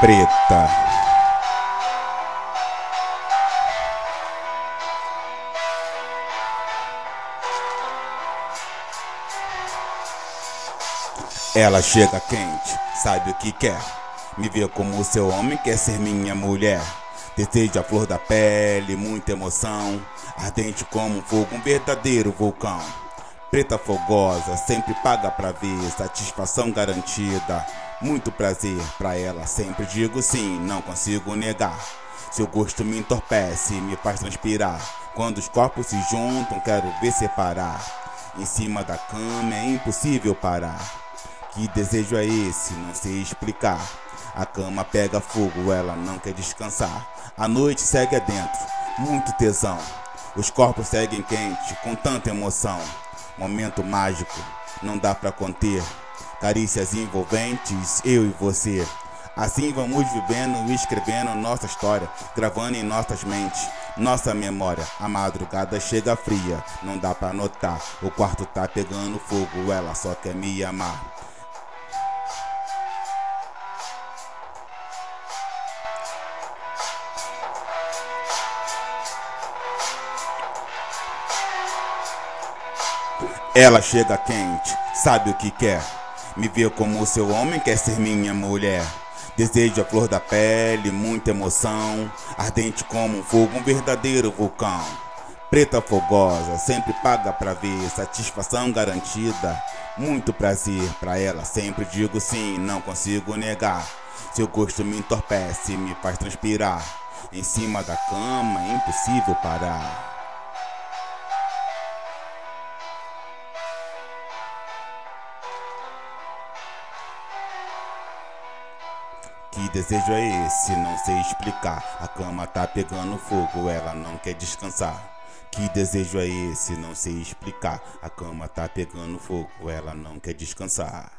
preta. Ela chega quente, sabe o que quer. Me vê como seu homem, quer ser minha mulher. Desejo a flor da pele, muita emoção. Ardente como um fogo, um verdadeiro vulcão. Preta fogosa, sempre paga pra ver, satisfação garantida. Muito prazer pra ela, sempre digo sim, não consigo negar. Seu gosto me entorpece, me faz transpirar. Quando os corpos se juntam, quero ver separar. Em cima da cama é impossível parar. Que desejo é esse? Não sei explicar. A cama pega fogo, ela não quer descansar. A noite segue adentro, muito tesão. Os corpos seguem quente, com tanta emoção. Momento mágico, não dá pra conter. Carícias envolventes, eu e você. Assim vamos vivendo e escrevendo nossa história, gravando em nossas mentes, nossa memória. A madrugada chega fria, não dá pra notar. O quarto tá pegando fogo, ela só quer me amar. Ela chega quente, sabe o que quer. Me vê como seu homem, quer ser minha mulher. Desejo a flor da pele, muita emoção. Ardente como um fogo, um verdadeiro vulcão. Preta fogosa, sempre paga pra ver, satisfação garantida. Muito prazer pra ela, sempre digo sim, não consigo negar. Seu gosto me entorpece, me faz transpirar. Em cima da cama é impossível parar. Que desejo é esse? Não sei explicar. A cama tá pegando fogo, ela não quer descansar. Que desejo é esse? Não sei explicar. A cama tá pegando fogo, ela não quer descansar.